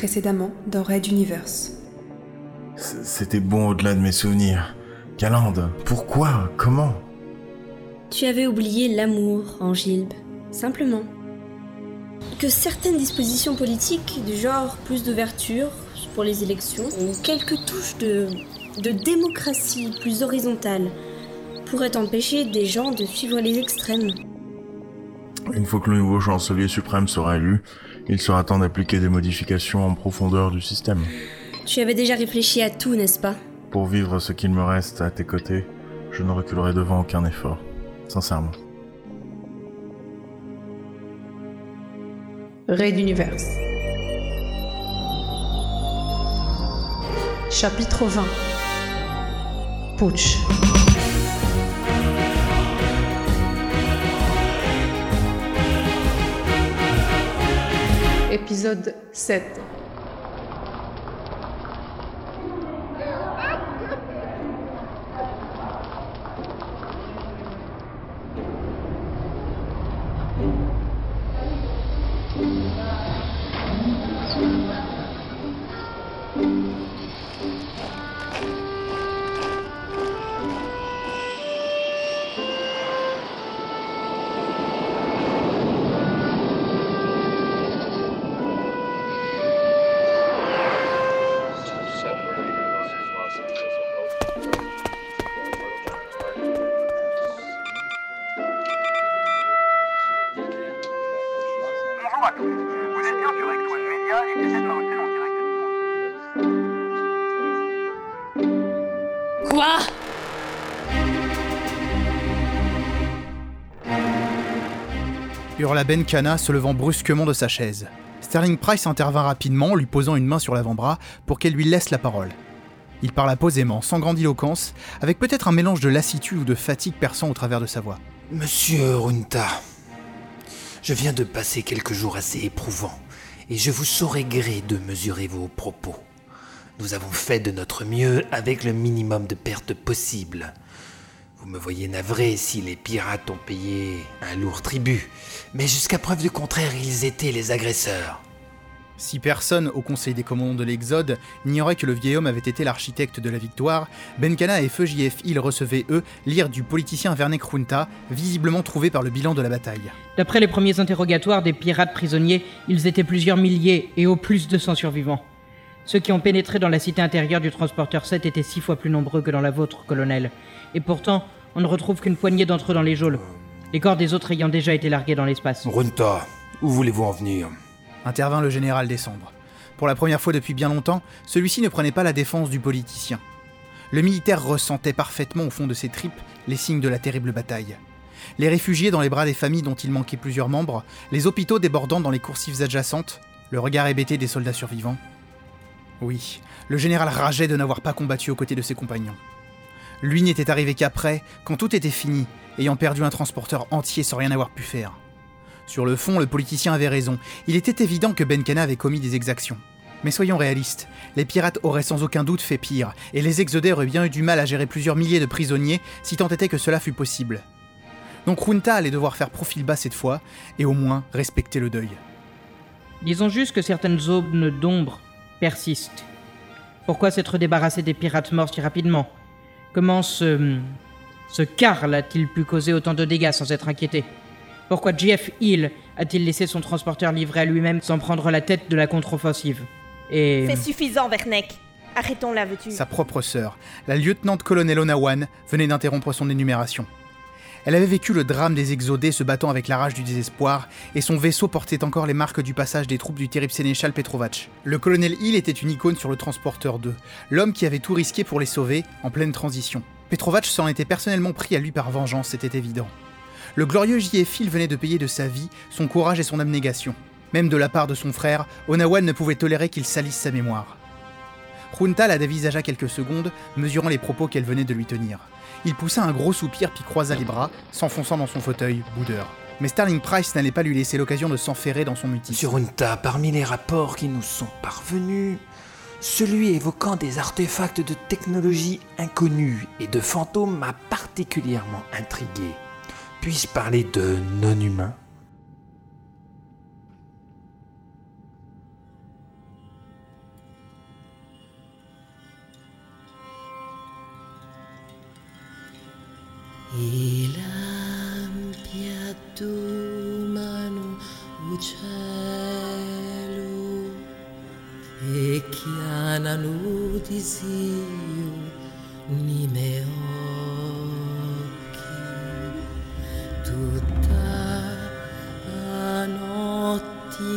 précédemment dans Red Universe. C'était bon au-delà de mes souvenirs. Calande, pourquoi? Comment? Tu avais oublié l'amour, Angilbe. Simplement. Que certaines dispositions politiques, du genre plus d'ouverture pour les élections, ou quelques touches de, de démocratie plus horizontale, pourraient empêcher des gens de suivre les extrêmes. Une fois que le nouveau chancelier suprême sera élu, il sera temps d'appliquer des modifications en profondeur du système. Tu avais déjà réfléchi à tout, n'est-ce pas? Pour vivre ce qu'il me reste à tes côtés, je ne reculerai devant aucun effort. Sincèrement. Raid d'univers. Chapitre 20 Putsch. Épisode 7 Quoi hurla Ben Kana, se levant brusquement de sa chaise. Sterling Price intervint rapidement, lui posant une main sur l'avant-bras pour qu'elle lui laisse la parole. Il parla posément, sans grandiloquence, avec peut-être un mélange de lassitude ou de fatigue perçant au travers de sa voix. Monsieur Runta, je viens de passer quelques jours assez éprouvants et je vous saurai gré de mesurer vos propos. Nous avons fait de notre mieux avec le minimum de pertes possible. Vous me voyez navré si les pirates ont payé un lourd tribut, mais jusqu'à preuve du contraire, ils étaient les agresseurs. Si personne au Conseil des commandants de l'Exode n'ignorait que le vieil homme avait été l'architecte de la victoire, Benkana et Feu JF Hill recevaient, eux, l'ire du politicien Vernek Runta, visiblement trouvé par le bilan de la bataille. D'après les premiers interrogatoires des pirates prisonniers, ils étaient plusieurs milliers et au plus de 100 survivants. Ceux qui ont pénétré dans la cité intérieure du transporteur 7 étaient six fois plus nombreux que dans la vôtre, colonel. Et pourtant, on ne retrouve qu'une poignée d'entre eux dans les geôles. Les corps des autres ayant déjà été largués dans l'espace. Runta, où voulez-vous en venir? Intervint le général Décembre. Pour la première fois depuis bien longtemps, celui-ci ne prenait pas la défense du politicien. Le militaire ressentait parfaitement au fond de ses tripes les signes de la terrible bataille. Les réfugiés dans les bras des familles dont il manquait plusieurs membres, les hôpitaux débordant dans les coursives adjacentes, le regard hébété des soldats survivants. Oui, le général rageait de n'avoir pas combattu aux côtés de ses compagnons. Lui n'était arrivé qu'après, quand tout était fini, ayant perdu un transporteur entier sans rien avoir pu faire. Sur le fond, le politicien avait raison. Il était évident que Benkana avait commis des exactions. Mais soyons réalistes, les pirates auraient sans aucun doute fait pire, et les exodés auraient bien eu du mal à gérer plusieurs milliers de prisonniers si tant était que cela fût possible. Donc Runta allait devoir faire profil bas cette fois, et au moins respecter le deuil. Disons juste que certaines aubes d'ombre persistent. Pourquoi s'être débarrassé des pirates morts si rapidement? Comment ce. ce Karl a-t-il pu causer autant de dégâts sans être inquiété? Pourquoi Jeff Hill a-t-il laissé son transporteur livré à lui-même sans prendre la tête de la contre-offensive? Et. C'est suffisant, Vernek. Arrêtons là, veux-tu? Sa propre sœur, la lieutenant-colonel Onawan, venait d'interrompre son énumération. Elle avait vécu le drame des exodés se battant avec la rage du désespoir, et son vaisseau portait encore les marques du passage des troupes du terrible sénéchal Petrovac. Le colonel Hill était une icône sur le transporteur 2, l'homme qui avait tout risqué pour les sauver en pleine transition. Petrovac s'en était personnellement pris à lui par vengeance, c'était évident. Le glorieux J.F. Hill venait de payer de sa vie son courage et son abnégation. Même de la part de son frère, Onawan ne pouvait tolérer qu'il salisse sa mémoire. Junta la dévisagea quelques secondes, mesurant les propos qu'elle venait de lui tenir. Il poussa un gros soupir puis croisa les bras, s'enfonçant dans son fauteuil, boudeur. Mais Starling Price n'allait pas lui laisser l'occasion de s'enferrer dans son mutisme. Sur Runta, parmi les rapports qui nous sont parvenus, celui évoquant des artefacts de technologie inconnus et de fantômes m'a particulièrement intrigué. Puis-je parler de non-humains? una nudisio nime occhi. Tutta a notti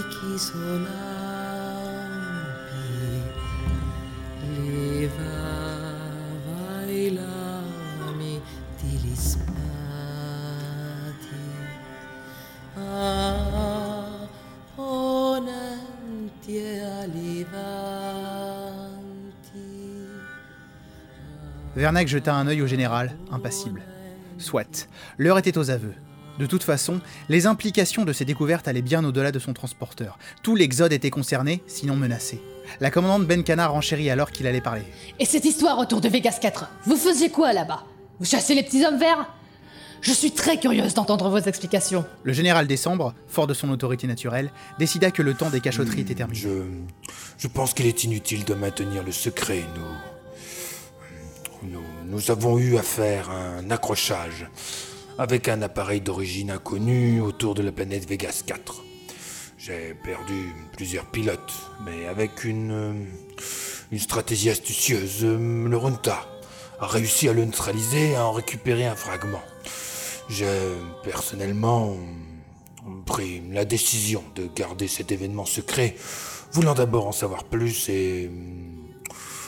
Vernac jeta un œil au général, impassible. Soit, l'heure était aux aveux. De toute façon, les implications de ces découvertes allaient bien au-delà de son transporteur. Tout l'Exode était concerné, sinon menacé. La commandante Benkana renchérit alors qu'il allait parler. Et cette histoire autour de Vegas 4, vous faisiez quoi là-bas? Vous chassez les petits hommes verts? Je suis très curieuse d'entendre vos explications. Le général Décembre, fort de son autorité naturelle, décida que le temps des cachotteries était terminé. Je. Je pense qu'il est inutile de maintenir le secret. Nous. Nous, avons eu à faire un accrochage avec un appareil d'origine inconnue autour de la planète Vegas 4. J'ai perdu plusieurs pilotes, mais avec une. une stratégie astucieuse, le Runta a réussi à le neutraliser et à en récupérer un fragment. J'ai personnellement pris la décision de garder cet événement secret, voulant d'abord en savoir plus et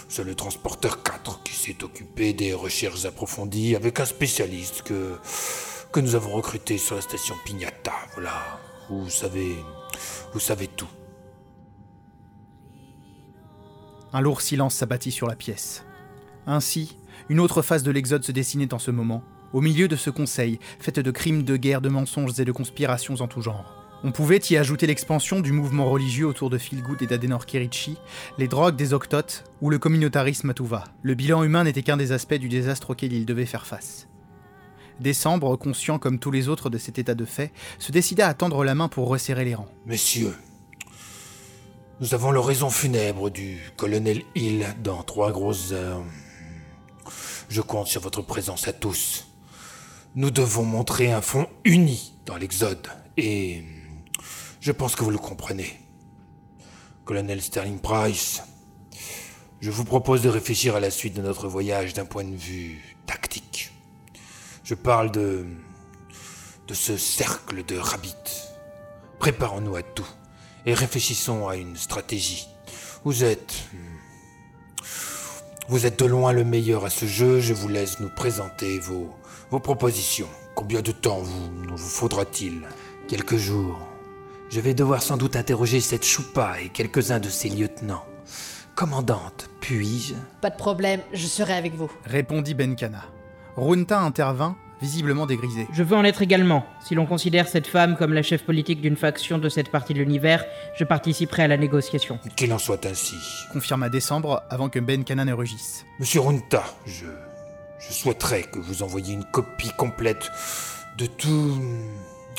c'est le transporteur 4 qui s'est occupé des recherches approfondies avec un spécialiste que, nous avons recruté sur la station Pignata. Voilà, vous savez, vous savez tout. Un lourd silence s'abattit sur la pièce. Ainsi, une autre phase de l'Exode se dessinait en ce moment, au milieu de ce conseil, fait de crimes de guerre, de mensonges et de conspirations en tout genre. On pouvait y ajouter l'expansion du mouvement religieux autour de Philgood et d'Adenor Kirichi, les drogues des octotes ou le communautarisme à tout va. Le bilan humain n'était qu'un des aspects du désastre auquel il devait faire face. Décembre, conscient comme tous les autres de cet état de fait, se décida à tendre la main pour resserrer les rangs. Messieurs, nous avons l'oraison funèbre du colonel Hill dans trois grosses heures. Je compte sur votre présence à tous. Nous devons montrer un front uni dans l'Exode, et je pense que vous le comprenez. Colonel Sterling Price, je vous propose de réfléchir à la suite de notre voyage d'un point de vue tactique. Je parle de. de ce cercle de rabbits. Préparons-nous à tout et réfléchissons à une stratégie. Vous êtes. Vous êtes de loin le meilleur à ce jeu, je vous laisse nous présenter vos, vos propositions. Combien de temps vous, vous faudra-t-il? Quelques jours. Je vais devoir sans doute interroger cette choupa et quelques-uns de ses lieutenants. Commandante, puis-je? Pas de problème, je serai avec vous. Répondit Benkana. Runta intervint, visiblement dégrisé. Je veux en être également. Si l'on considère cette femme comme la chef politique d'une faction de cette partie de l'univers, je participerai à la négociation. Qu'il en soit ainsi. Confirma Décembre avant que Benkana ne rugisse. Monsieur Runta, je. Je souhaiterais que vous envoyiez une copie complète de tout.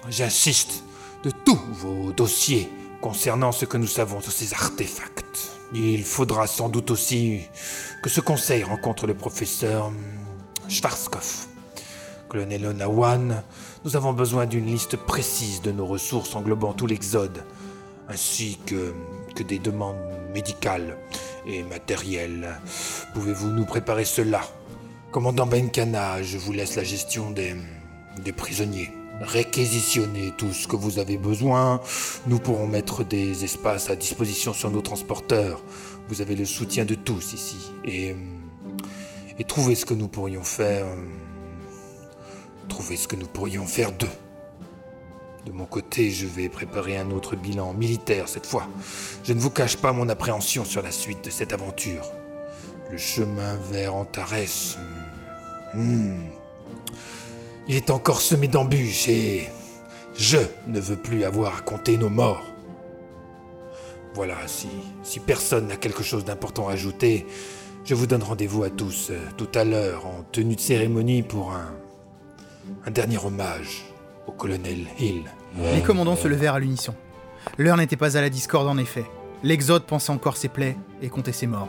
J'insiste, de tous vos dossiers concernant ce que nous savons sur ces artefacts. Il faudra sans doute aussi que ce conseil rencontre le professeur Schwarzkopf. Colonel Onawan, nous avons besoin d'une liste précise de nos ressources englobant tout l'Exode, ainsi que, que des demandes médicales et matérielles. Pouvez-vous nous préparer cela? Commandant Benkana, je vous laisse la gestion des, des prisonniers. Réquisitionnez tout ce que vous avez besoin. Nous pourrons mettre des espaces à disposition sur nos transporteurs. Vous avez le soutien de tous ici. Et, et trouvez ce que nous pourrions faire. Trouvez ce que nous pourrions faire d'eux. De mon côté, je vais préparer un autre bilan militaire cette fois. Je ne vous cache pas mon appréhension sur la suite de cette aventure. Le chemin vers Antares. hmm, Il est encore semé d'embûches et je ne veux plus avoir à compter nos morts. Voilà, si, si personne n'a quelque chose d'important à ajouter, je vous donne rendez-vous à tous euh, tout à l'heure en tenue de cérémonie pour un, un dernier hommage au colonel Hill. Les commandants se levèrent à l'unisson. L'heure n'était pas à la discorde en effet. L'Exode pensait encore ses plaies et comptait ses morts.